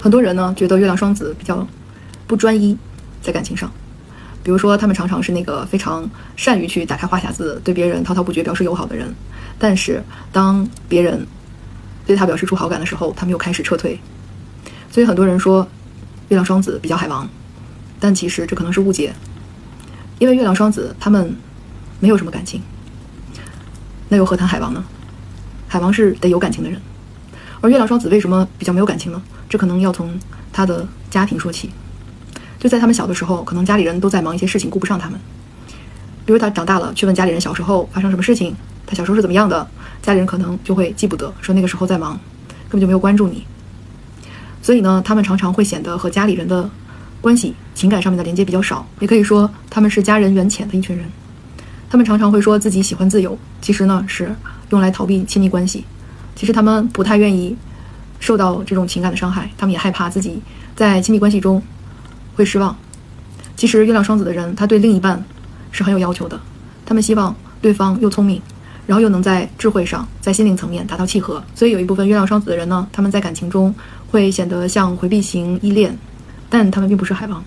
很多人呢觉得月亮双子比较不专一，在感情上，比如说他们常常是那个非常善于去打开话匣子，对别人滔滔不绝表示友好的人，但是当别人对他表示出好感的时候，他们又开始撤退。所以很多人说月亮双子比较海王，但其实这可能是误解，因为月亮双子他们没有什么感情，那又何谈海王呢？海王是得有感情的人，而月亮双子为什么比较没有感情呢？这可能要从他的家庭说起。就在他们小的时候，可能家里人都在忙一些事情，顾不上他们。比如他长大了，去问家里人小时候发生什么事情，他小时候是怎么样的，家里人可能就会记不得，说那个时候在忙，根本就没有关注你。所以呢，他们常常会显得和家里人的关系、情感上面的连接比较少，也可以说他们是家人缘浅的一群人。他们常常会说自己喜欢自由，其实呢是用来逃避亲密关系。其实他们不太愿意。受到这种情感的伤害，他们也害怕自己在亲密关系中会失望。其实，月亮双子的人他对另一半是很有要求的，他们希望对方又聪明，然后又能在智慧上、在心灵层面达到契合。所以，有一部分月亮双子的人呢，他们在感情中会显得像回避型依恋，但他们并不是海王。